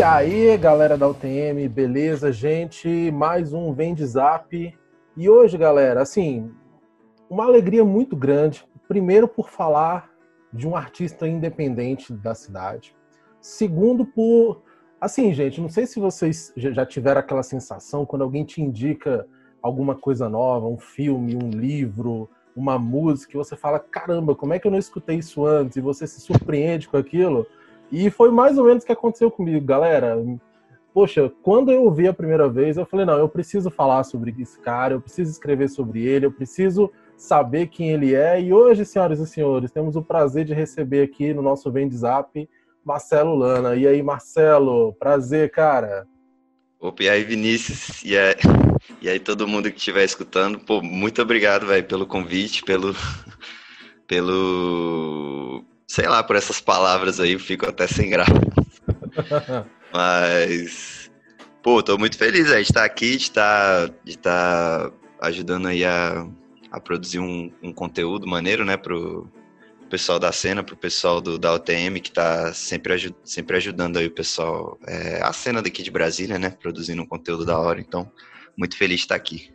E aí, galera da UTM, beleza, gente? Mais um Vem de Zap. E hoje, galera, assim, uma alegria muito grande. Primeiro, por falar de um artista independente da cidade. Segundo, por. Assim, gente, não sei se vocês já tiveram aquela sensação quando alguém te indica alguma coisa nova, um filme, um livro, uma música, e você fala: caramba, como é que eu não escutei isso antes? E você se surpreende com aquilo. E foi mais ou menos o que aconteceu comigo, galera. Poxa, quando eu ouvi a primeira vez, eu falei: não, eu preciso falar sobre esse cara, eu preciso escrever sobre ele, eu preciso saber quem ele é. E hoje, senhoras e senhores, temos o prazer de receber aqui no nosso Vem Zap Marcelo Lana. E aí, Marcelo, prazer, cara. Opa, e aí, Vinícius, e aí, e aí todo mundo que estiver escutando, pô, muito obrigado, velho, pelo convite, pelo, pelo, sei lá, por essas palavras aí, eu fico até sem graça. Mas, pô, tô muito feliz, véio, de estar aqui, de estar, de estar ajudando aí a, a produzir um, um conteúdo maneiro, né, pro pessoal da cena, pro pessoal do, da UTM, que tá sempre, sempre ajudando aí o pessoal, é, a cena daqui de Brasília, né, produzindo um conteúdo da hora, então, muito feliz de estar aqui.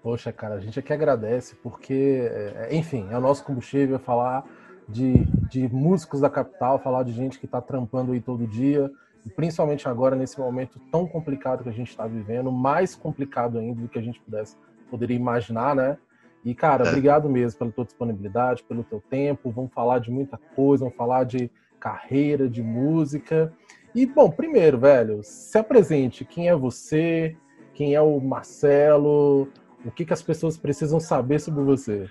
Poxa, cara, a gente aqui agradece, porque, é, enfim, é o nosso combustível falar de, de músicos da capital, falar de gente que está trampando aí todo dia, e principalmente agora, nesse momento tão complicado que a gente está vivendo, mais complicado ainda do que a gente pudesse, poderia imaginar, né? E, cara, é. obrigado mesmo pela tua disponibilidade, pelo teu tempo. Vamos falar de muita coisa, vamos falar de carreira, de música. E, bom, primeiro, velho, se apresente. Quem é você? Quem é o Marcelo? O que, que as pessoas precisam saber sobre você?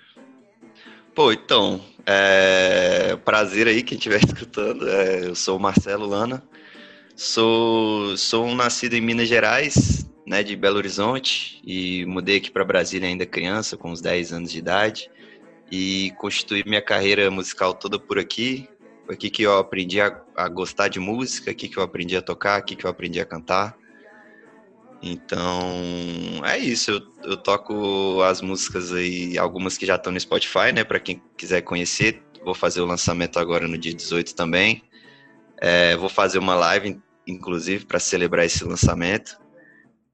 Pô, então, é... prazer aí quem estiver escutando. É... Eu sou o Marcelo Lana. Sou, sou um nascido em Minas Gerais, né, de Belo Horizonte e mudei aqui para Brasília ainda criança, com uns 10 anos de idade, e constituí minha carreira musical toda por aqui. Foi aqui que eu aprendi a, a, gostar de música, aqui que eu aprendi a tocar, aqui que eu aprendi a cantar. Então, é isso. Eu, eu toco as músicas aí, algumas que já estão no Spotify, né, para quem quiser conhecer. Vou fazer o lançamento agora no dia 18 também. É, vou fazer uma live, inclusive, para celebrar esse lançamento.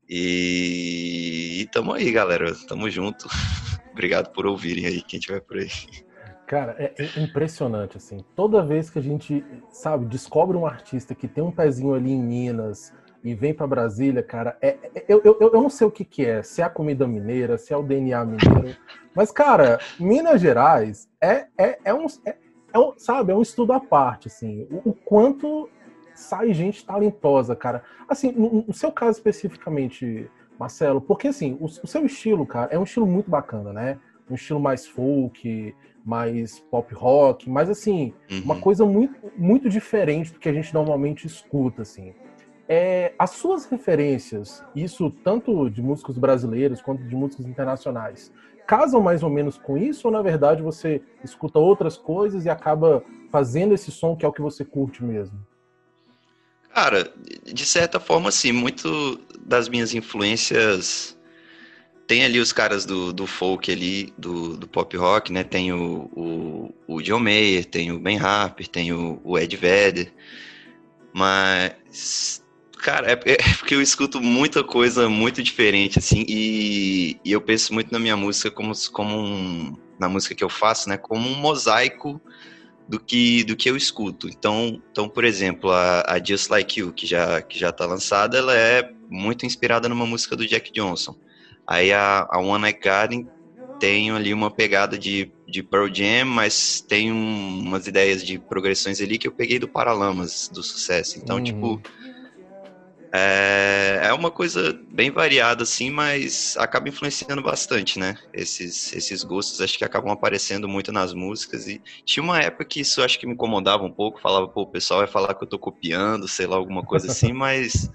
E, e tamo aí, galera. Tamo junto. Obrigado por ouvirem aí, quem tiver por aí. Cara, é, é impressionante, assim. Toda vez que a gente, sabe, descobre um artista que tem um pezinho ali em Minas e vem para Brasília, cara, é, é, eu, eu, eu não sei o que, que é, se é a comida mineira, se é o DNA mineiro, mas, cara, Minas Gerais é, é, é, um, é, é um, sabe, é um estudo à parte, assim. O, o quanto sai gente talentosa, cara. Assim, no, no seu caso especificamente, Marcelo, porque assim, o, o, seu estilo, cara, é um estilo muito bacana, né? Um estilo mais folk, mais pop rock, mas assim, uhum. uma coisa muito, muito diferente do que a gente normalmente escuta, assim. É, as suas referências, isso tanto de músicos brasileiros quanto de músicos internacionais, casam mais ou menos com isso ou na verdade você escuta outras coisas e acaba fazendo esse som que é o que você curte mesmo? Cara, de certa forma, sim. Muito das minhas influências tem ali os caras do, do folk ali, do, do pop rock, né? Tem o, o, o John Mayer, tem o Ben Harper, tem o, o Ed Vedder. Mas, cara, é, é, porque eu escuto muita coisa muito diferente, assim, e, e eu penso muito na minha música como, como um, na música que eu faço, né? Como um mosaico do que do que eu escuto. Então, então por exemplo, a, a Just Like You, que já que já está lançada, ela é muito inspirada numa música do Jack Johnson. Aí a, a One Night Garden tem ali uma pegada de, de Pearl Jam, mas tem um, umas ideias de progressões ali que eu peguei do Paralamas, do sucesso. Então, uhum. tipo, é, é uma coisa bem variada, assim, mas acaba influenciando bastante, né? Esses, esses gostos acho que acabam aparecendo muito nas músicas. E tinha uma época que isso acho que me incomodava um pouco. Falava, pô, o pessoal vai falar que eu tô copiando, sei lá, alguma coisa assim, mas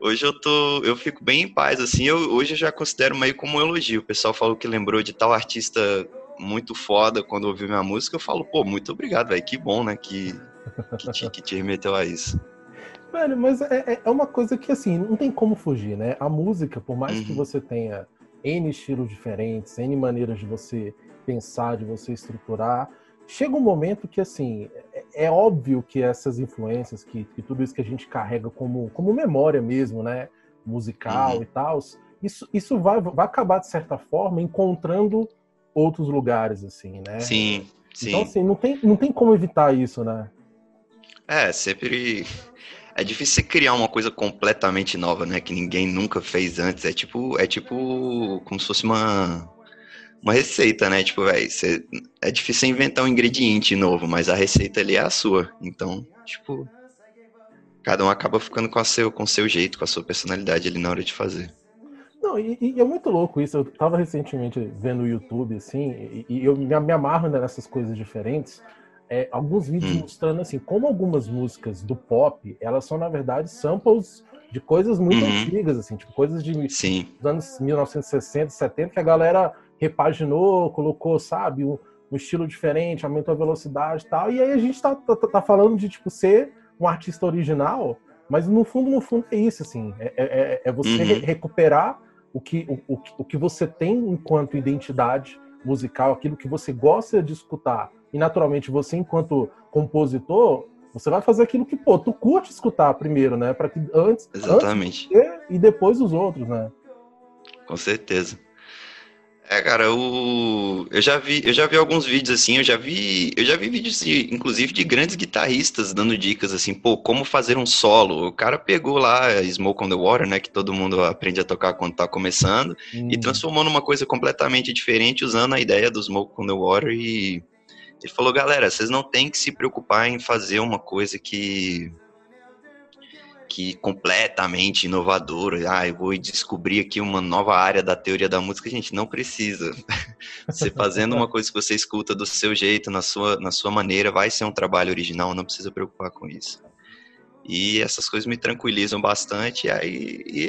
hoje eu tô. Eu fico bem em paz, assim. Eu, hoje eu já considero meio como um elogio. O pessoal falou que lembrou de tal artista muito foda quando ouviu minha música. Eu falo, pô, muito obrigado, velho. Que bom, né? Que, que, te, que te remeteu a isso. Velho, mas é, é, é uma coisa que, assim, não tem como fugir, né? A música, por mais uhum. que você tenha N estilos diferentes, N maneiras de você pensar, de você estruturar, chega um momento que, assim, é, é óbvio que essas influências, que, que, tudo isso que a gente carrega como, como memória mesmo, né? Musical uhum. e tal, isso, isso vai, vai acabar, de certa forma, encontrando outros lugares, assim, né? Sim, sim. Então, assim, não tem, não tem como evitar isso, né? É, sempre. É difícil você criar uma coisa completamente nova, né? Que ninguém nunca fez antes. É tipo, é tipo como se fosse uma, uma receita, né? Tipo, velho, é difícil inventar um ingrediente novo, mas a receita ali é a sua. Então, tipo, cada um acaba ficando com, a seu, com o seu jeito, com a sua personalidade ali na hora de fazer. Não, e, e, é muito louco isso. Eu tava recentemente vendo o YouTube, assim, e, e eu me, me amarro nessas coisas diferentes. É, alguns vídeos hum. mostrando, assim, como algumas músicas do pop, elas são, na verdade, samples de coisas muito uhum. antigas, assim, tipo, coisas de Sim. dos anos 1960, 70, que a galera repaginou, colocou, sabe, um, um estilo diferente, aumentou a velocidade e tal. E aí a gente tá, tá, tá falando de, tipo, ser um artista original, mas no fundo, no fundo é isso, assim, é, é, é você uhum. recuperar o que, o, o, o que você tem enquanto identidade musical, aquilo que você gosta de escutar. E naturalmente você, enquanto compositor, você vai fazer aquilo que, pô, tu curte escutar primeiro, né? Para que antes, Exatamente. Antes e depois os outros, né? Com certeza. É, cara, eu, eu já vi, eu já vi alguns vídeos assim, eu já vi, eu já vi vídeos de, inclusive de grandes guitarristas dando dicas assim, pô, como fazer um solo. O cara pegou lá Smoke on the Water, né, que todo mundo aprende a tocar quando tá começando, hum. e transformou numa coisa completamente diferente usando a ideia do Smoke on the Water e ele falou, galera, vocês não tem que se preocupar em fazer uma coisa que que completamente inovadora. Ah, eu vou descobrir aqui uma nova área da teoria da música. Gente, não precisa. Você fazendo uma coisa que você escuta do seu jeito, na sua, na sua maneira, vai ser um trabalho original, não precisa preocupar com isso. E essas coisas me tranquilizam bastante, e aí, e,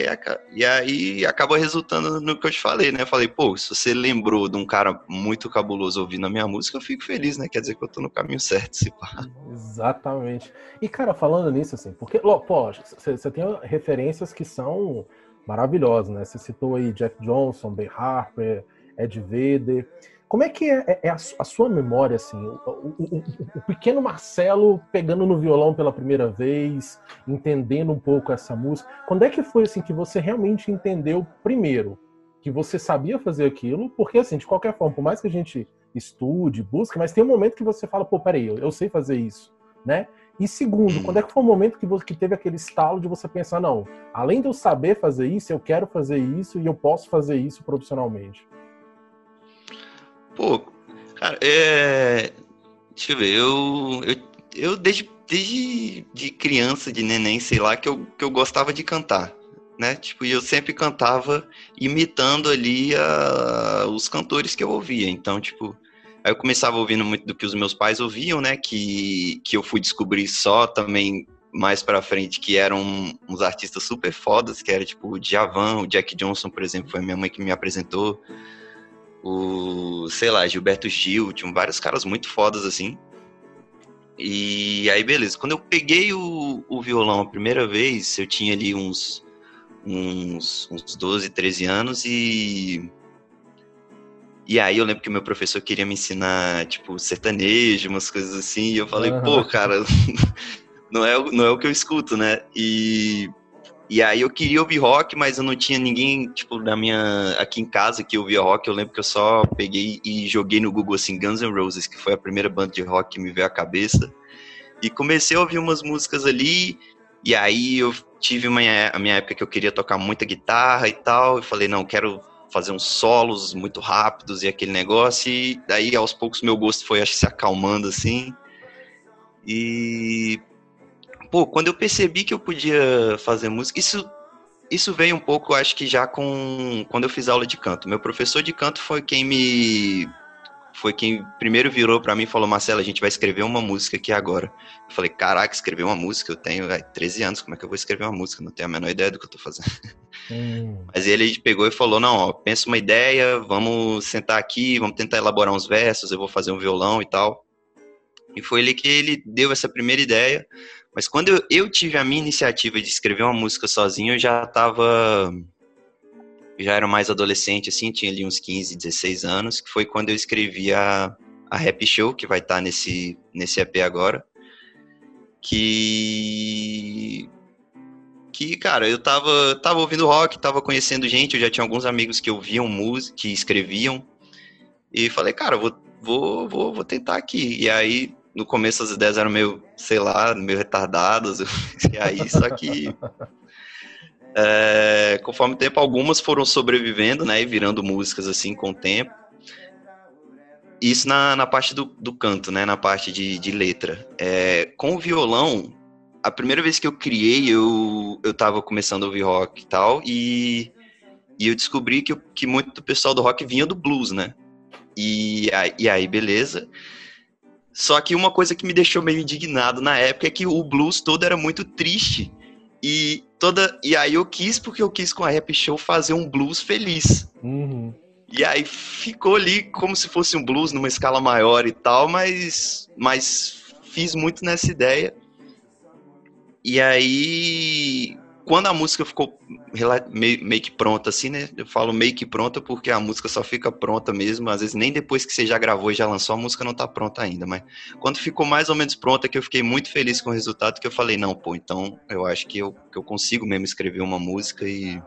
e aí acaba resultando no que eu te falei, né? Eu falei, pô, se você lembrou de um cara muito cabuloso ouvindo a minha música, eu fico feliz, né? Quer dizer que eu tô no caminho certo, se pá. Exatamente. E, cara, falando nisso, assim, porque, pô, você tem referências que são maravilhosas, né? Você citou aí Jack Johnson, Ben Harper, Ed Vedder. Como é que é, é a, a, sua memória, assim, o, o, o, o, pequeno Marcelo pegando no violão pela primeira vez, entendendo um pouco essa música? Quando é que foi, assim, que você realmente entendeu, primeiro, que você sabia fazer aquilo? Porque, assim, de qualquer forma, por mais que a gente estude, busque, mas tem um momento que você fala, pô, peraí, eu, eu sei fazer isso, né? E segundo, quando é que foi o momento que, você, que teve aquele estalo de você pensar, não, além de eu saber fazer isso, eu quero fazer isso e eu posso fazer isso profissionalmente? Pô, cara, é. Deixa eu ver, eu. Eu, eu desde, desde de criança, de neném, sei lá, que eu, que eu gostava de cantar. Né? Tipo, e eu sempre cantava imitando ali a, os cantores que eu ouvia. Então, tipo, aí eu começava ouvindo muito do que os meus pais ouviam, né? Que, que eu fui descobrir só também mais pra frente, que eram uns artistas super fodas, que era tipo o Djavan, o Jack Johnson, por exemplo, foi minha mãe que me apresentou o, sei lá, Gilberto Gil, tinham vários caras muito fodas assim. E aí, beleza. Quando eu peguei o, o violão a primeira vez, eu tinha ali uns, uns, uns 12, 13 anos e. E aí eu lembro que o meu professor queria me ensinar, tipo, sertanejo, umas coisas assim, e eu falei, uhum. pô, cara, não é, não é o que eu escuto, né? E e aí eu queria ouvir rock, mas eu não tinha ninguém, tipo, na minha. aqui em casa que ouvia rock. Eu lembro que eu só peguei e joguei no Google assim, Guns N' Roses, que foi a primeira banda de rock que me veio à cabeça. E comecei a ouvir umas músicas ali. E aí eu tive uma, a minha época que eu queria tocar muita guitarra e tal. Eu falei, não, quero fazer uns solos muito rápidos e aquele negócio. E daí aos poucos meu gosto foi, acho, se acalmando assim. E pô, quando eu percebi que eu podia fazer música, isso isso veio um pouco, acho que já com quando eu fiz aula de canto. Meu professor de canto foi quem me foi quem primeiro virou para mim e falou: "Marcelo, a gente vai escrever uma música aqui agora". Eu falei: "Caraca, escrever uma música, eu tenho véio, 13 anos, como é que eu vou escrever uma música? Não tenho a menor ideia do que eu tô fazendo". Hum. Mas ele pegou e falou: "Não, ó, pensa uma ideia, vamos sentar aqui, vamos tentar elaborar uns versos, eu vou fazer um violão e tal". E foi ele que ele deu essa primeira ideia. Mas quando eu, eu tive a minha iniciativa de escrever uma música sozinho, eu já estava já era mais adolescente, assim, tinha ali uns 15, 16 anos, que foi quando eu escrevi a, a Rap Show, que vai estar tá nesse, nesse EP agora. que que, cara, eu tava, tava ouvindo rock, tava conhecendo gente, eu já tinha alguns amigos que ouviam música, que escreviam, e falei, cara, vou, vou, vou, vou tentar aqui. E aí, no começo as ideias eram meio, sei lá, meio retardadas, e aí, só que... É, conforme o tempo, algumas foram sobrevivendo, né, e virando músicas, assim, com o tempo. Isso na, na parte do, do canto, né, na parte de, de letra. É, com o violão, a primeira vez que eu criei, eu, eu tava começando a ouvir rock e tal, e, e eu descobri que, que muito do pessoal do rock vinha do blues, né? E, e aí, beleza. Só que uma coisa que me deixou meio indignado na época é que o blues todo era muito triste. E toda e aí eu quis, porque eu quis com a Rap Show fazer um blues feliz. Uhum. E aí ficou ali como se fosse um blues numa escala maior e tal, mas, mas fiz muito nessa ideia. E aí, quando a música ficou meio, que pronta, assim, né? Eu falo meio que pronta porque a música só fica pronta mesmo. Às vezes, nem depois que você já gravou e já lançou, a música não tá pronta ainda. Mas quando ficou mais ou menos pronta, que eu fiquei muito feliz com o resultado, que eu falei, não, pô, então eu acho que eu, que eu consigo mesmo escrever uma música e.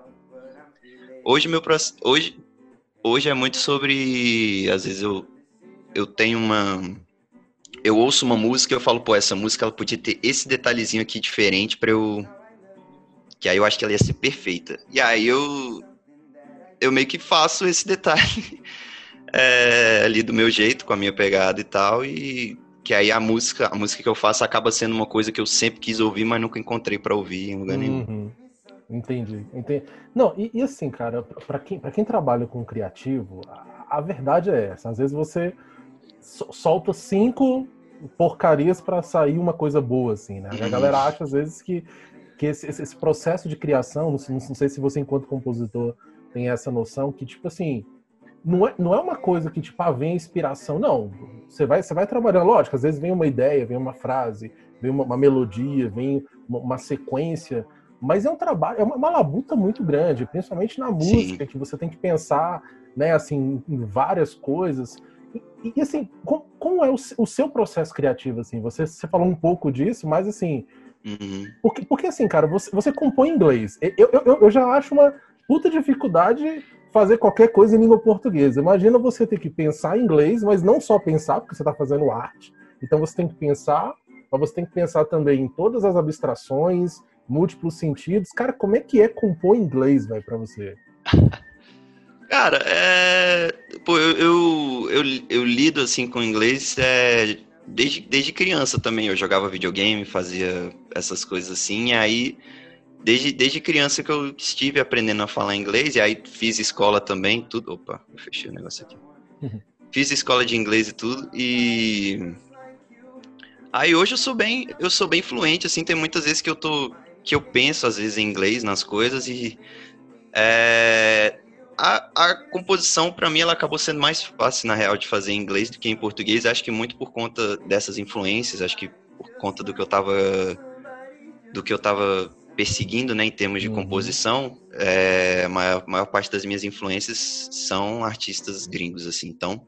Hoje, meu hoje, hoje é muito sobre. Às vezes eu, eu tenho uma eu ouço uma música e eu falo, pô, essa música ela podia ter esse detalhezinho aqui diferente para eu que aí eu acho que ela ia ser perfeita. E aí eu eu meio que faço esse detalhe é, ali do meu jeito, com a minha pegada e tal, e que aí a música, a música que eu faço acaba sendo uma coisa que eu sempre quis ouvir, mas nunca encontrei para ouvir em lugar nenhum. Uhum. Entendi, entendi. Não, e, e assim, cara, para quem, pra quem trabalha com criativo, a, a verdade é essa. Às vezes você solta cinco porcarias para sair uma coisa boa, assim, né? A uhum. galera acha, às vezes, que, que esse, esse processo de criação, não, não, sei se você, enquanto compositor, tem essa noção, que, tipo assim, não é, não é uma coisa que, tipo, ah, vem inspiração. Não, você vai, você vai trabalhando, lógico, às vezes vem uma ideia, vem uma frase, vem uma, uma melodia, vem uma, uma, sequência, mas é um trabalho, é uma, uma labuta muito grande, principalmente na música, Sim. que você tem que pensar, né, assim, em várias coisas. E, e assim, como, como é o, o, seu processo criativo, assim? Você, você falou um pouco disso, mas assim... Uhum. Porque, porque assim, cara, você, você compõe em inglês. Eu, eu, eu já acho uma puta dificuldade fazer qualquer coisa em língua portuguesa. Imagina você ter que pensar em inglês, mas não só pensar, porque você está fazendo arte. Então você tem que pensar, mas você tem que pensar também em todas as abstrações, múltiplos sentidos. Cara, como é que é compor inglês, velho, para você? Cara, é. Pô, eu, eu, eu, eu, lido assim com inglês é, desde, desde criança também. Eu jogava videogame, fazia essas coisas assim, e aí. Desde, desde criança que eu estive aprendendo a falar inglês, e aí fiz escola também, tudo. Opa, eu fechei o negócio aqui. Fiz escola de inglês e tudo, e. Aí hoje eu sou bem, eu sou bem fluente, assim, tem muitas vezes que eu tô. que eu penso, às vezes, em inglês nas coisas, e. É, a, a composição, para mim, ela acabou sendo mais fácil, na real, de fazer em inglês do que em português. Acho que muito por conta dessas influências, acho que por conta do que eu tava, do que eu tava perseguindo, né, em termos de uhum. composição. É, a maior, maior parte das minhas influências são artistas gringos, assim. Então,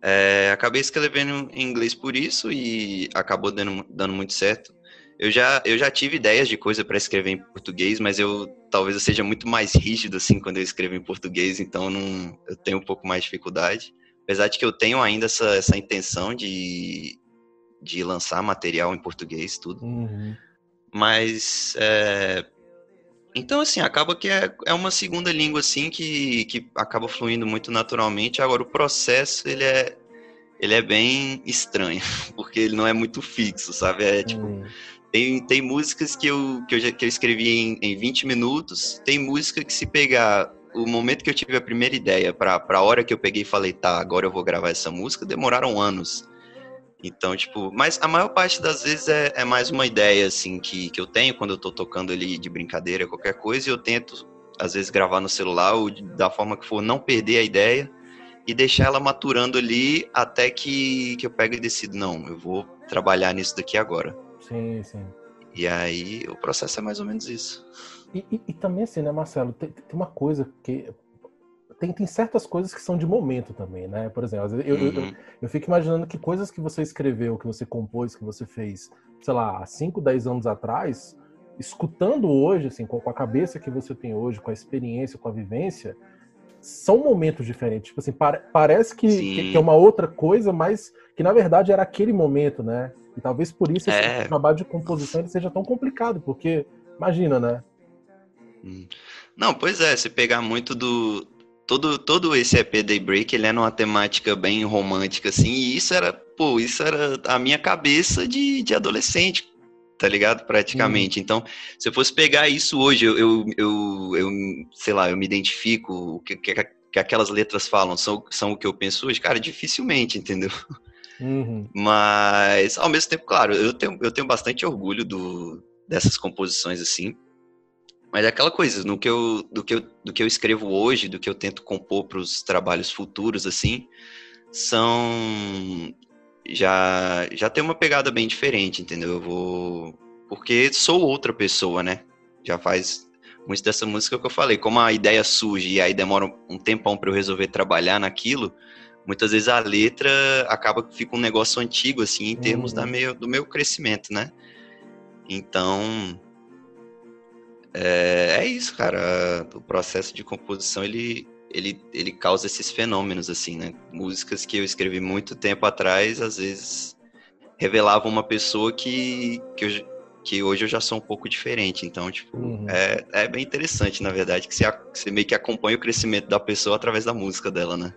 é, acabei escrevendo em inglês por isso e acabou dando, dando muito certo. Eu já, eu já tive ideias de coisa para escrever em português, mas eu talvez eu seja muito mais rígido assim quando eu escrevo em português, então não, eu tenho um pouco mais de dificuldade. Apesar de que eu tenho ainda essa, essa intenção de, de lançar material em português, tudo. Uhum. Mas é, então, assim, acaba que é, é uma segunda língua, assim, que, que acaba fluindo muito naturalmente. Agora, o processo, ele é, ele é bem estranho, porque ele não é muito fixo, sabe? É tipo, uhum. Tem, tem músicas que eu, que eu, já, que eu escrevi em, em 20 minutos, tem música que se pegar o momento que eu tive a primeira ideia para a hora que eu peguei e falei, tá, agora eu vou gravar essa música, demoraram anos. Então, tipo, mas a maior parte das vezes é, é mais uma ideia, assim, que, que eu tenho quando eu tô tocando ali de brincadeira, qualquer coisa, e eu tento, às vezes, gravar no celular ou da forma que for, não perder a ideia e deixar ela maturando ali até que, que eu pego e decido, não, eu vou trabalhar nisso daqui agora. Sim, sim. E aí o processo é mais ou menos isso. E, e, e também assim, né, Marcelo, tem, tem, uma coisa que tem, tem certas coisas que são de momento também, né? Por exemplo, eu, uhum. eu, eu, fico imaginando que coisas que você escreveu, que você compôs, que você fez, sei lá, há 5, 10 anos atrás, escutando hoje, assim, com a cabeça que você tem hoje, com a experiência, com a vivência, são momentos diferentes. Tipo assim, parece que, que, é uma outra coisa, mas que na verdade era aquele momento, né? E talvez por isso esse é. trabalho de composição seja tão complicado, porque imagina, né? Hum. Não, pois é, se pegar muito do. Todo, todo esse EP Daybreak, ele é numa temática bem romântica, assim, e isso era, pô, isso era a minha cabeça de, de adolescente, tá ligado? Praticamente. Hum. Então, se eu fosse pegar isso hoje, eu, eu, eu, eu sei lá, eu me identifico, o que, que, que, aquelas letras falam são, são o que eu penso hoje, cara, dificilmente, entendeu? Uhum. Mas, ao mesmo tempo, claro, eu tenho, eu tenho bastante orgulho do, dessas composições, assim, mas é aquela coisa, no que eu, do, que eu, do que eu escrevo hoje, do que eu tento compor para os trabalhos futuros, assim, são. Já, já tem uma pegada bem diferente, entendeu? Eu vou. Porque sou outra pessoa, né? Já faz muito dessa música que eu falei. Como a ideia surge e aí demora um tempão para eu resolver trabalhar naquilo, muitas vezes a letra acaba que fica um negócio antigo, assim, em termos uhum. da meu, do meu crescimento, né? Então, é, é isso, cara. O processo de composição ele, ele, ele causa esses fenômenos, assim, né? Músicas que eu escrevi muito tempo atrás, às vezes revelavam uma pessoa que, que, eu, que hoje eu já sou um pouco diferente. Então, tipo, uhum. é, é bem interessante, na verdade, que você, você meio que acompanha o crescimento da pessoa através da música dela, né?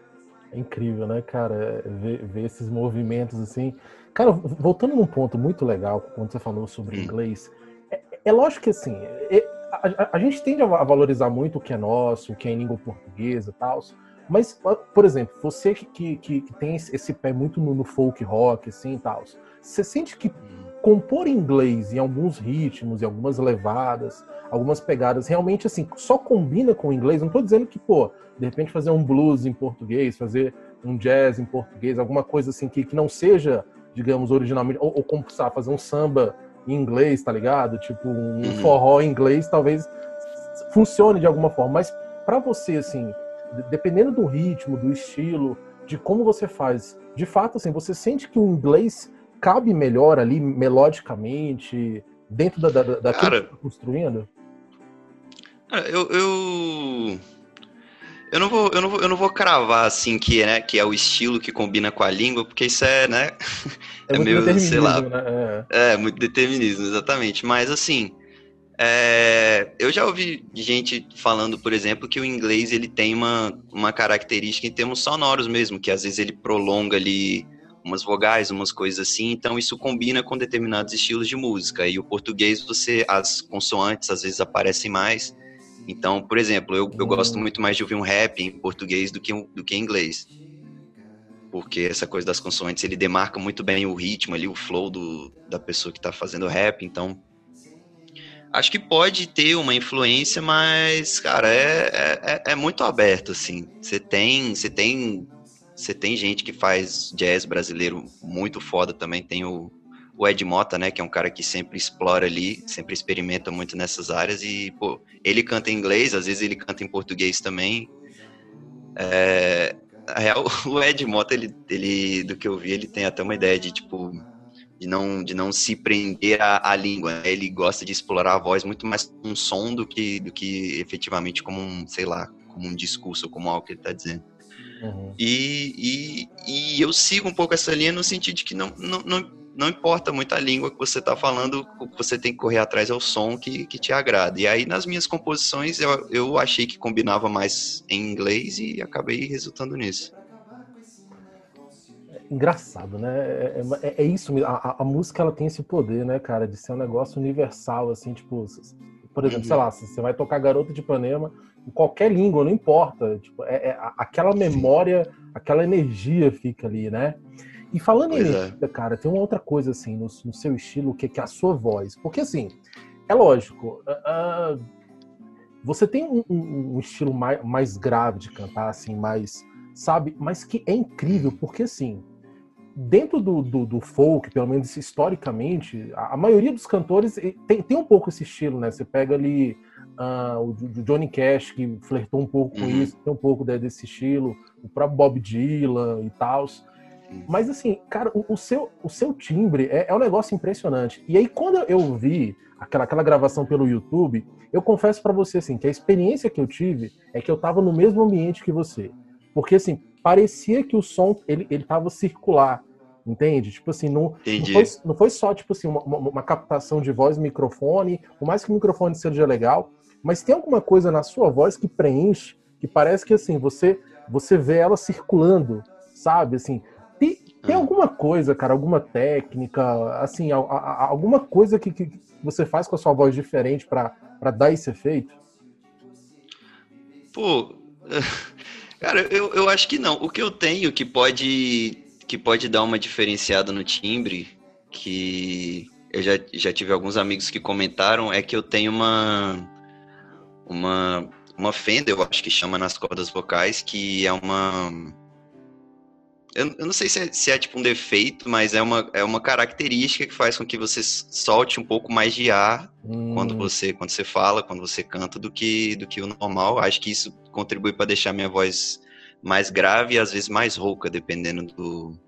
É incrível, né, cara? Ver, ver esses movimentos assim. Cara, voltando num ponto muito legal, quando você falou sobre hum. inglês, é, é lógico que assim, é, a, a, gente tende a valorizar muito o que é nosso, o que é em língua portuguesa e tal. Mas, por exemplo, você que, que, que tem esse pé muito no, no, folk rock, assim e tal, você sente que compor em inglês em alguns ritmos, em algumas levadas, algumas pegadas, realmente, assim, só combina com o inglês? Não estou dizendo que, pô, de repente fazer um blues em português, fazer um jazz em português, alguma coisa assim que, que não seja, digamos, originalmente, ou, ou sabe, fazer um samba em inglês, tá ligado? Tipo, um uhum. forró em inglês talvez funcione de alguma forma. Mas para você, assim, dependendo do ritmo, do estilo, de como você faz, de fato, assim, você sente que o inglês cabe melhor ali, melodicamente, dentro da, da, daquilo Cara, que você tá construindo? Eu, eu, eu, não vou, eu, não vou, eu não vou cravar assim que, né, que é o estilo que combina com a língua, porque isso é, né? É, é meio, sei lá. Né? É. é. muito determinismo, exatamente. Mas assim, é, eu já ouvi gente falando, por exemplo, que o inglês ele tem uma, uma característica em termos sonoros mesmo, que às vezes ele prolonga ali umas vogais, umas coisas assim, então isso combina com determinados estilos de música. E o português, você as consoantes às vezes aparecem mais. Então, por exemplo, eu, eu gosto hum. muito mais de ouvir um rap em português do que, do que em inglês. Porque essa coisa das consoantes, ele demarca muito bem o ritmo ali, o flow do, da pessoa que está fazendo rap. Então, acho que pode ter uma influência, mas, cara, é, é, é muito aberto, assim. Você tem, você tem, você tem gente que faz jazz brasileiro muito foda também. Tem o, o Ed Mota, né, que é um cara que sempre explora ali, sempre experimenta muito nessas áreas e, pô, ele canta em inglês, às vezes ele canta em português também. É, a real, o Ed Mota, ele, ele, do que eu vi, ele tem até uma ideia de, tipo, de não, de não se prender à, língua. Né? Ele gosta de explorar a voz muito mais como um som do que, do que efetivamente como um, sei lá, como um discurso, como algo que ele está dizendo. Uhum. E, e, e eu sigo um pouco essa linha no sentido de que não, não, não não importa muito a língua que você está falando, o que você tem que correr atrás é o som que, que te agrada. E aí, nas minhas composições, eu, eu achei que combinava mais em inglês e acabei resultando nisso. Engraçado, né? É, é, é isso, a, a, música ela tem esse poder, né, cara, de ser um negócio universal, assim, tipo, por exemplo, uhum. sei lá, você vai tocar Garota de Ipanema em qualquer língua, não importa, tipo, é, é aquela memória, aquela energia fica ali, né? E falando pois em energia, é. cara, tem uma outra coisa assim no, no seu estilo que, que é a sua voz. Porque assim, é lógico, uh, uh, você tem um, um, um, estilo mais, mais grave de cantar, assim, mais, sabe? Mas que é incrível, porque assim, dentro do, do, do, folk, pelo menos historicamente, a, a, maioria dos cantores tem, tem um pouco esse estilo, né? Você pega ali uh, o, o, Johnny Cash, que flertou um pouco com uhum. isso, tem um pouco desse estilo, o próprio Bob Dylan e tal. Mas assim, cara, o, o, seu, o seu timbre é, é um negócio impressionante. E aí, quando eu vi aquela, aquela gravação pelo YouTube, eu confesso para você assim, que a experiência que eu tive é que eu tava no mesmo ambiente que você. Porque assim, parecia que o som ele, ele tava circular. Entende? Tipo assim, não, não, foi, não foi só tipo assim, uma, uma, captação de voz microfone, por mais que o microfone seja legal, mas tem alguma coisa na sua voz que preenche, que parece que assim, você você vê ela circulando, sabe? Assim, tem, tem hum. alguma coisa, cara, alguma técnica, assim, a, a, alguma coisa que, que você faz com a sua voz diferente para dar esse efeito? Pô, cara, eu, eu acho que não. O que eu tenho que pode que pode dar uma diferenciada no timbre, que eu já, já tive alguns amigos que comentaram, é que eu tenho uma uma uma fenda, eu acho que chama nas cordas vocais, que é uma eu, eu não sei se é, se é, tipo um defeito, mas é uma, é uma característica que faz com que você solte um pouco mais de ar hum. quando você quando você fala, quando você canta, do que do que o normal. Acho que isso contribui para deixar minha voz mais grave e às vezes mais rouca, dependendo do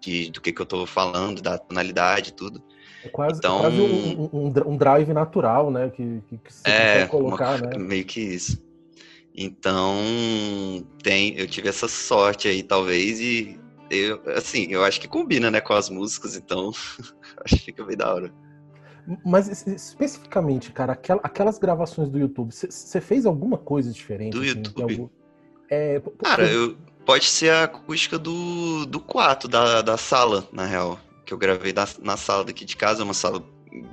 de, do que, que eu estou falando, da tonalidade e tudo. É quase, então, é quase um, um, um, drive natural, né? Que, que, que você é, colocar, uma, né? Meio que isso. Então, tem, eu tive essa sorte aí, talvez, e eu, assim, eu acho que combina, né, com as músicas, então acho que fica bem da hora. Mas especificamente, cara, aquelas gravações do YouTube, você fez alguma coisa diferente? Do assim, YouTube? Algum... É, cara, eu, pode ser a acústica do, do quarto, da, da sala, na real, que eu gravei na, na sala daqui de casa, uma sala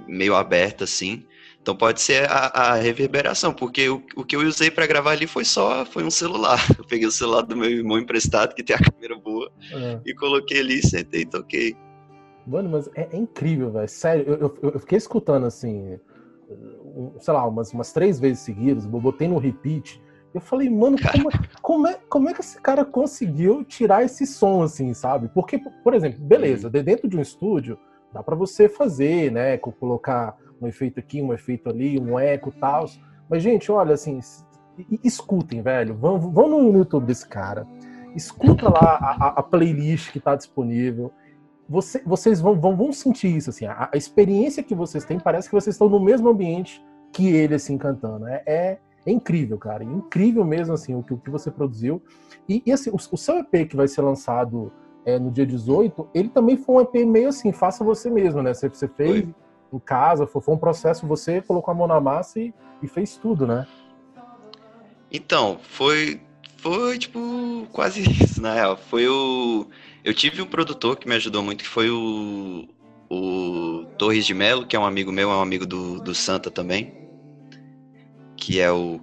meio aberta, assim, então pode ser a, a reverberação, porque o, o, que eu usei para gravar ali foi só foi um celular. Eu peguei o celular do meu irmão emprestado, que tem a câmera boa, é. e coloquei ali, sentei e toquei. Mano, mas é, é incrível, velho. Sério, eu, eu, eu, fiquei escutando assim, sei lá, umas, umas três vezes seguidas, botei no repeat. Eu falei, mano, como, como, é, como é que esse cara conseguiu tirar esse som, assim, sabe? Porque, por exemplo, beleza, uhum. dentro de um estúdio, dá para você fazer, né? Colocar um efeito aqui, um efeito ali, um eco e tal. Mas, gente, olha, assim, escutem, velho. Vão, vão no YouTube desse cara. Escuta lá a, a playlist que está disponível. Você, vocês vão, vão, vão sentir isso, assim. A, a, experiência que vocês têm parece que vocês estão no mesmo ambiente que ele, assim, cantando. É, é, é incrível, cara. incrível mesmo, assim, o que, o que você produziu. E, e assim, o, o, seu EP que vai ser lançado é, no dia 18, ele também foi um EP meio assim, faça você mesmo, né? Você, você fez... Em casa, foi, foi um processo, você colocou a mão na massa e, e fez tudo, né? Então, foi, foi tipo quase isso, na real. Foi o. Eu tive um produtor que me ajudou muito, que foi o, o Torres de Melo, que é um amigo meu, é um amigo do, do Santa também. Que é o.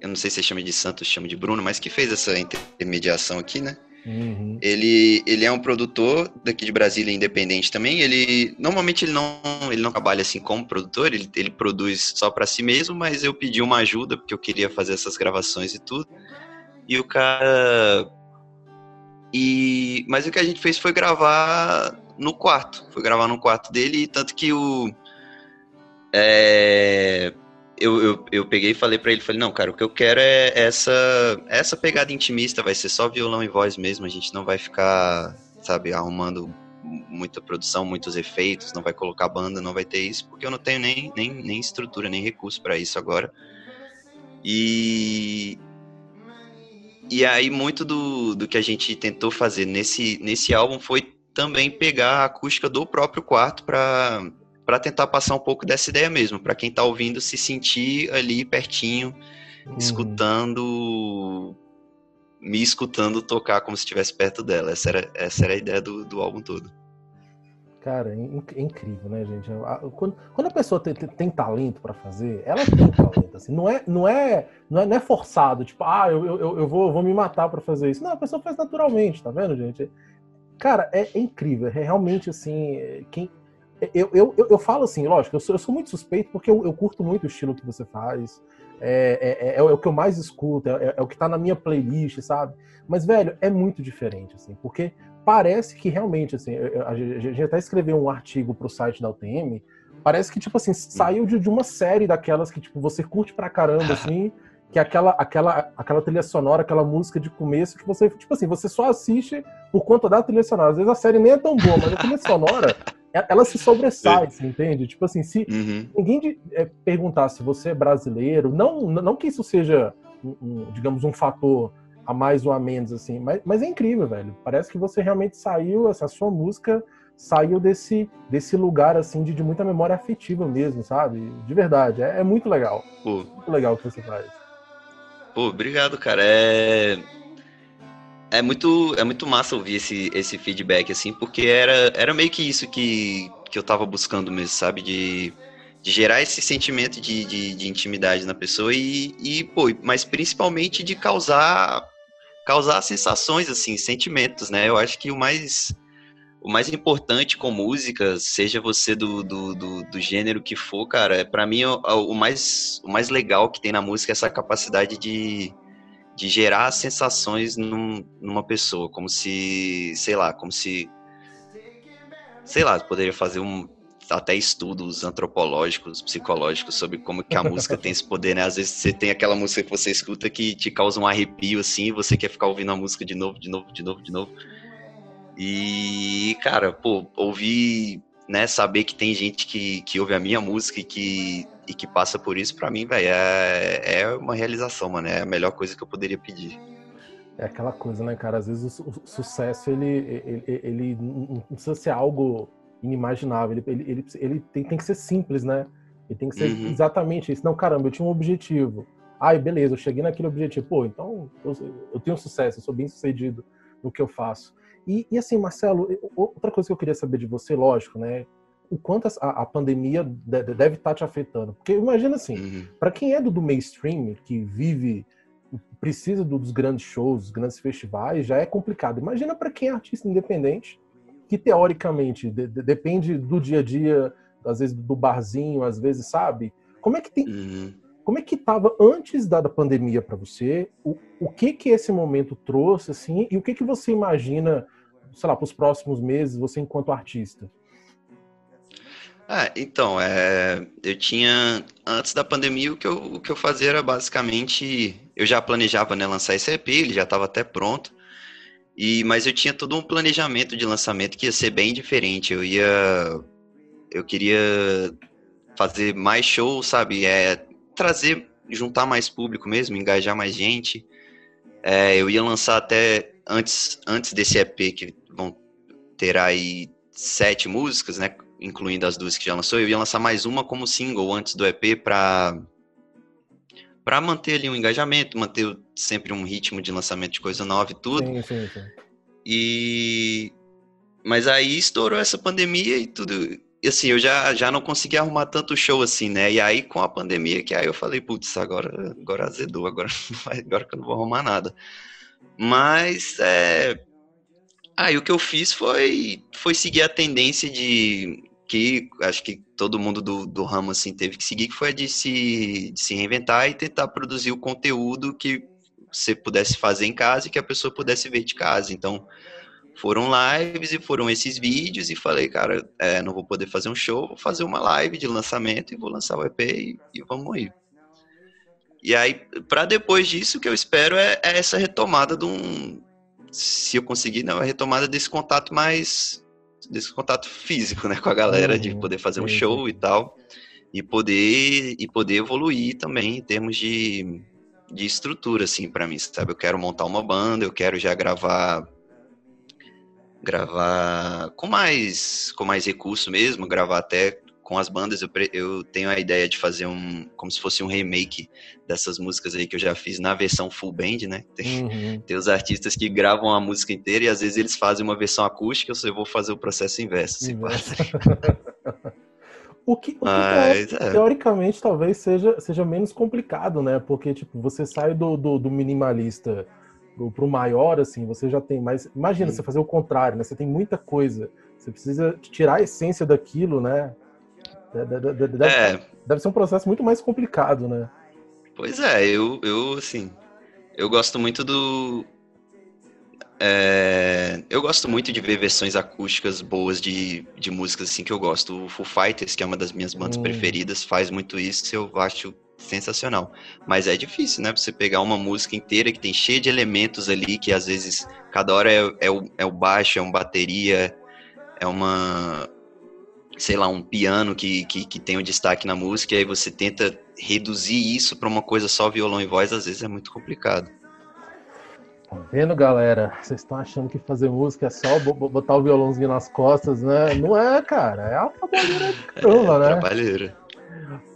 Eu não sei se você chama de Santos, chama de Bruno, mas que fez essa intermediação aqui, né? Uhum. Ele, ele é um produtor daqui de Brasília, independente também. Ele normalmente ele não, ele não trabalha assim como produtor, ele, ele produz só para si mesmo, mas eu pedi uma ajuda porque eu queria fazer essas gravações e tudo. E o cara e mas o que a gente fez foi gravar no quarto, foi gravar no quarto dele, tanto que o é, eu, eu, eu peguei e falei para ele, falei, não, cara, o que eu quero é essa, essa pegada intimista, vai ser só violão e voz mesmo, a gente não vai ficar, sabe, arrumando muita produção, muitos efeitos, não vai colocar banda, não vai ter isso, porque eu não tenho nem, nem, nem estrutura, nem recurso para isso agora. E, e aí muito do, do que a gente tentou fazer nesse, nesse álbum foi também pegar a acústica do próprio quarto para para tentar passar um pouco dessa ideia mesmo, para quem está ouvindo se sentir ali pertinho, uhum. escutando, me escutando tocar como se estivesse perto dela. Essa era, essa era a ideia do, do álbum todo. Cara, é incrível, né, gente? Quando, quando a pessoa tem, tem talento para fazer, ela tem talento, assim. Não é, não é, não é, não é forçado, tipo, ah, eu, eu, eu vou, vou me matar para fazer isso. Não, a pessoa faz naturalmente, tá vendo, gente? Cara, é, é incrível. É realmente, assim, quem, eu, eu, eu, eu, falo assim, lógico, eu sou, eu sou muito suspeito porque eu, eu, curto muito o estilo que você faz. É, é, é, é o que eu mais escuto, é, é, o que tá na minha playlist, sabe? Mas, velho, é muito diferente, assim, porque parece que realmente, assim, a gente até escreveu um artigo pro site da UTM, parece que, tipo assim, saiu de, de uma série daquelas que, tipo, você curte pra caramba, assim, que é aquela, aquela, aquela trilha sonora, aquela música de começo que você, tipo assim, você só assiste por conta da trilha sonora. Às vezes a série nem é tão boa, mas a trilha sonora é, ela se sobressai, você entende? Tipo assim, se uhum. ninguém de, é, perguntar se você é brasileiro, não, não que isso seja, um, digamos, um fator a mais ou a menos, assim, mas, mas é incrível, velho. Parece que você realmente saiu, essa sua música saiu desse, desse lugar, assim, de, de muita memória afetiva mesmo, sabe? De verdade, é, é muito legal. Pô. Muito legal o que você faz. Pô, obrigado, cara. É é muito, é muito massa ouvir esse, esse feedback, assim, porque era, era meio que isso que, que eu tava buscando mesmo, sabe? De, de gerar esse sentimento de, de, de intimidade na pessoa e, e, pô, mas principalmente de causar, causar sensações, assim, sentimentos, né? Eu acho que o mais, o mais importante com música, seja você do, do, do, do gênero que for, cara, para mim o, o, mais, o mais legal que tem na música é essa capacidade de de gerar sensações num, numa pessoa, como se, sei lá, como se, sei lá, poderia fazer um até estudos antropológicos, psicológicos sobre como que a música tem esse poder, né? Às vezes você tem aquela música que você escuta que te causa um arrepio assim, e você quer ficar ouvindo a música de novo, de novo, de novo, de novo. E, cara, pô, ouvir, né, saber que tem gente que, que ouve a minha música e que e que passa por isso, para mim, velho, é, é uma realização, mano. É a melhor coisa que eu poderia pedir. É aquela coisa, né, cara? Às vezes o, sucesso, ele, ele, ele, não precisa ser algo inimaginável. Ele, ele, ele tem, tem que ser simples, né? Ele tem que ser uhum. exatamente isso. Não, caramba, eu tinha um objetivo. Ai, beleza, eu cheguei naquele objetivo. Pô, então eu, eu tenho sucesso, eu sou bem sucedido no que eu faço. E, e, assim, Marcelo, outra coisa que eu queria saber de você, lógico, né? O quanto a, a pandemia deve estar tá te afetando. Porque imagina assim, uhum. para quem é do, do mainstream, que vive, precisa dos grandes shows, dos grandes festivais, já é complicado. Imagina para quem é artista independente, que teoricamente de, de, depende do dia a dia, às vezes do barzinho, às vezes, sabe? Como é que tem. Uhum. Como é que estava antes da, da pandemia para você? O, o que que esse momento trouxe, assim, e o que que você imagina, sei lá, para os próximos meses, você enquanto artista? Ah, então, é, eu tinha, antes da pandemia, o que, eu, o que eu fazia era basicamente, eu já planejava né, lançar esse EP, ele já estava até pronto, e, mas eu tinha todo um planejamento de lançamento que ia ser bem diferente, eu ia, eu queria fazer mais shows, sabe, é, trazer, juntar mais público mesmo, engajar mais gente, é, eu ia lançar até, antes, antes desse EP, que vão ter aí sete músicas, né, incluindo as duas que já lançou, eu ia lançar mais uma como single antes do EP para para manter ali um engajamento, manter sempre um ritmo de lançamento de coisa nova e tudo. Sim, sim, sim. E mas aí estourou essa pandemia e tudo. E assim, eu já, já não consegui arrumar tanto show assim, né? E aí com a pandemia que aí eu falei, putz, agora agora azedou, agora agora que eu não vou arrumar nada. Mas é, Aí o que eu fiz foi, foi seguir a tendência de que acho que todo mundo do, do ramo assim teve que seguir, que foi a de se, de se reinventar e tentar produzir o conteúdo que você pudesse fazer em casa e que a pessoa pudesse ver de casa. Então, foram lives e foram esses vídeos e falei, cara, é, não vou poder fazer um show, vou fazer uma live de lançamento e vou lançar o EP e, e vamos aí. E aí, para depois disso, o que eu espero é, é, essa retomada de um. Se eu conseguir, não, a retomada desse contato mais desse contato físico, né, com a galera, uhum, de poder fazer um show e tal, e poder e poder evoluir também em termos de, de estrutura, assim, para mim, sabe? Eu quero montar uma banda, eu quero já gravar gravar com mais com mais recurso mesmo, gravar até com as bandas, eu, eu tenho a ideia de fazer um, como se fosse um remake dessas músicas aí que eu já fiz na versão full band, né? Tem, uhum. tem os artistas que gravam a música inteira e às vezes eles fazem uma versão acústica, eu vou fazer o processo inverso. Assim, o que, o que Mas, é. teoricamente talvez seja, seja menos complicado, né? Porque, tipo, você sai do, do, do minimalista pro, pro maior, assim, você já tem mais. Imagina, Sim. você fazer o contrário, né? Você tem muita coisa. Você precisa tirar a essência daquilo, né? Deve, é. deve ser um processo muito mais complicado, né? Pois é, eu, eu assim, eu gosto muito do. É, eu gosto muito de ver versões acústicas boas de, de músicas assim que eu gosto. O Foo Fighters, que é uma das minhas bandas hum. preferidas, faz muito isso. Eu acho sensacional. Mas é difícil, né? Você pegar uma música inteira que tem cheia de elementos ali, que às vezes cada hora é, é, o, é o baixo, é uma bateria, é uma. Sei lá, um piano que, que, que tem um destaque na música, e aí você tenta reduzir isso para uma coisa só violão e voz, às vezes é muito complicado. Tá vendo, galera? Vocês estão achando que fazer música é só botar o violãozinho nas costas, né? Não é, cara. É a trabalheira de é, né? Trabalheira.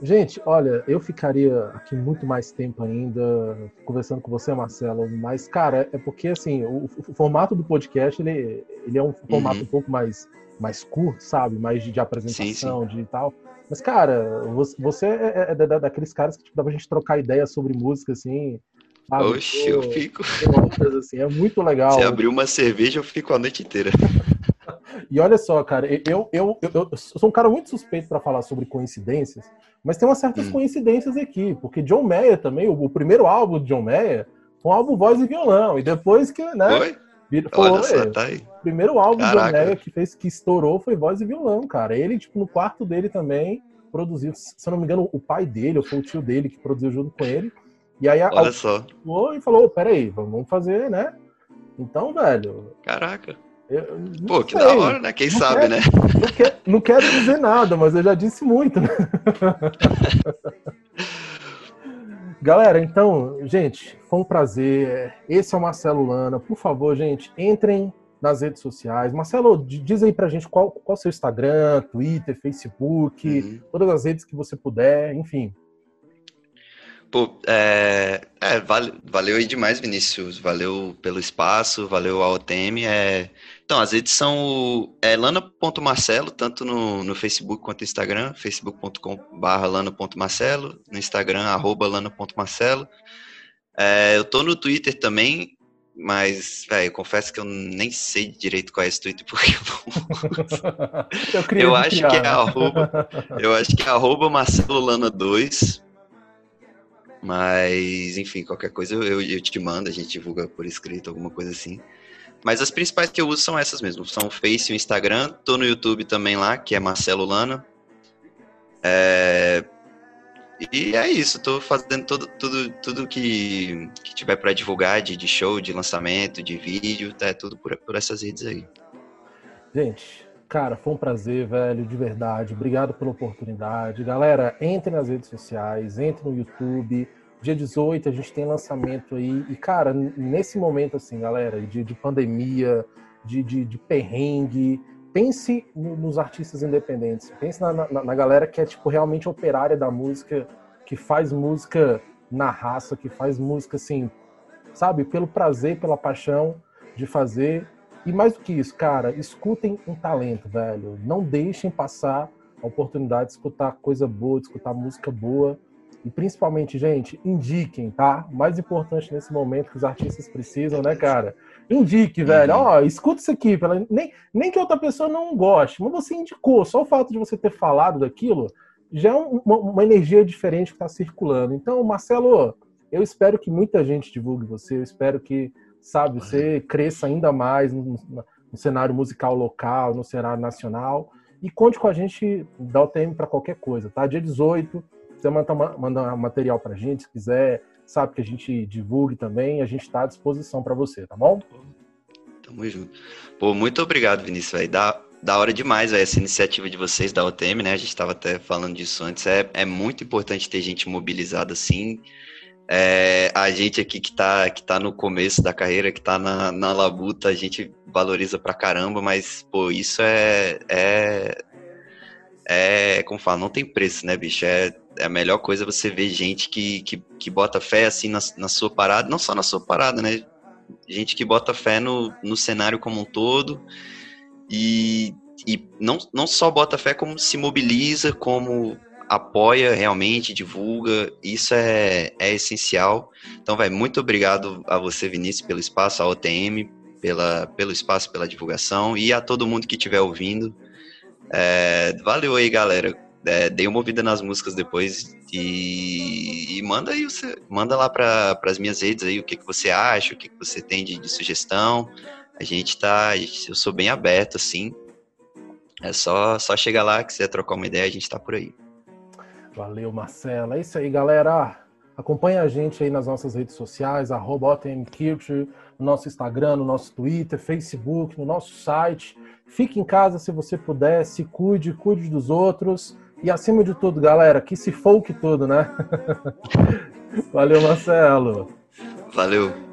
Gente, olha, eu ficaria aqui muito mais tempo ainda conversando com você, Marcelo, mas, cara, é porque, assim, o, o formato do podcast, ele, ele é um formato uhum. um pouco mais, mais curto, sabe? Mais de, de apresentação, sim, sim. de tal. Mas, cara, você é, é, é daqueles caras que tipo, dá pra gente trocar ideia sobre música, assim, Sabe? Oxe, eu, eu fico. Assim, é muito legal. Se abrir uma cerveja, eu fico a noite inteira. E olha só, cara, eu, eu, eu, eu sou um cara muito suspeito para falar sobre coincidências, mas tem umas certas hum. coincidências aqui, porque John Mayer também, o, o, primeiro álbum de John Mayer foi um álbum voz e violão, e depois que, né? Foi? Foi, Olha só, tá aí. O primeiro álbum Caraca. de Mayer que fez, que estourou foi voz e violão, cara. Ele, tipo, no quarto dele também produziu, se eu não me engano, o pai dele, ou foi o tio dele que produziu junto com ele. E aí Olha a, só. e falou, peraí, vamos fazer, né? Então, velho. Caraca. Pô, que sei. da hora, né? Quem não sabe, quero, né? Não quero, não quero dizer nada, mas eu já disse muito, né? Galera, então, gente, foi um prazer. Esse é o Marcelo Lana. Por favor, gente, entrem nas redes sociais. Marcelo, diz aí pra gente qual, qual é o seu Instagram, Twitter, Facebook, uhum. todas as redes que você puder, enfim. Pô, é, é vale, valeu aí demais, Vinícius. Valeu pelo espaço, valeu ao OTM. É, então, as redes são é, lana.marcelo, tanto no, no Facebook quanto no Instagram, facebook.com.br lana.marcelo, no Instagram, arroba lana.marcelo. É, eu tô no Twitter também, mas, velho, confesso que eu nem sei direito qual é esse Twitter, porque eu, eu, eu acho que é arroba, eu acho que é arroba Marcelo Lana 2, mas, enfim, qualquer coisa eu, eu, te mando, a gente divulga por escrito, alguma coisa assim. Mas as principais que eu uso são essas mesmo. São o Face e o Instagram. Tô no YouTube também lá, que é Marcelo Lana. É... E é isso, tô fazendo todo, tudo, tudo que, que tiver para divulgar de, de show, de lançamento, de vídeo, tá, é tudo por, por essas redes aí. Gente, Cara, foi um prazer, velho, de verdade. Obrigado pela oportunidade. Galera, entre nas redes sociais, entre no YouTube. Dia 18 a gente tem lançamento aí. E, cara, nesse momento, assim, galera, de, de pandemia, de, de, de, perrengue, pense nos artistas independentes. Pense na, na, na galera que é, tipo, realmente operária da música, que faz música na raça, que faz música, assim, sabe, pelo prazer, pela paixão de fazer e mais do que isso, cara, escutem um talento, velho. Não deixem passar a oportunidade de escutar coisa boa, de escutar música boa. E principalmente, gente, indiquem, tá? O mais importante nesse momento que os artistas precisam, né, cara? Indique, velho. Uhum. Ó, escuta isso aqui. Pela... Nem, nem que outra pessoa não goste, mas você indicou. Só o fato de você ter falado daquilo já é uma, uma energia diferente que está circulando. Então, Marcelo, eu espero que muita gente divulgue você. Eu espero que sabe? Você cresça ainda mais no, no, cenário musical local, no cenário nacional. E conte com a gente, o tempo para qualquer coisa, tá? Dia 18, você manda, manda material para a gente, se quiser, sabe que a gente divulgue também, a gente está à disposição para você, tá bom? Tamo junto. Pô, muito obrigado, Vinícius, velho. Da, da hora demais véio, essa iniciativa de vocês da OTM, né? A gente estava até falando disso antes. É, é muito importante ter gente mobilizada assim, é, a gente aqui que está que tá no começo da carreira, que está na, na labuta, a gente valoriza pra caramba, mas, pô, isso é. É, é como fala, não tem preço, né, bicho? É, é a melhor coisa você ver gente que, que, que bota fé assim na, na sua parada, não só na sua parada, né? Gente que bota fé no, no cenário como um todo e, e não, não só bota fé, como se mobiliza, como apoia realmente, divulga, isso é, é essencial. Então, vai muito obrigado a você, Vinícius, pelo espaço, a OTM, pela, pelo espaço, pela divulgação e a todo mundo que estiver ouvindo. É, valeu aí, galera. É, dei uma ouvida nas músicas depois e, e manda aí, você, manda lá para as minhas redes aí o que, que você acha, o que, que você tem de, de sugestão. A gente tá, eu sou bem aberto assim. É só, só chegar lá, quiser trocar uma ideia, a gente tá por aí. Valeu, Marcelo. É isso aí, galera. Acompanha a gente aí nas nossas redes sociais, arroba no nosso Instagram, no nosso Twitter, Facebook, no nosso site. Fique em casa se você puder, se cuide, cuide dos outros. E acima de tudo, galera, que se folk tudo, né? Valeu, Marcelo. Valeu.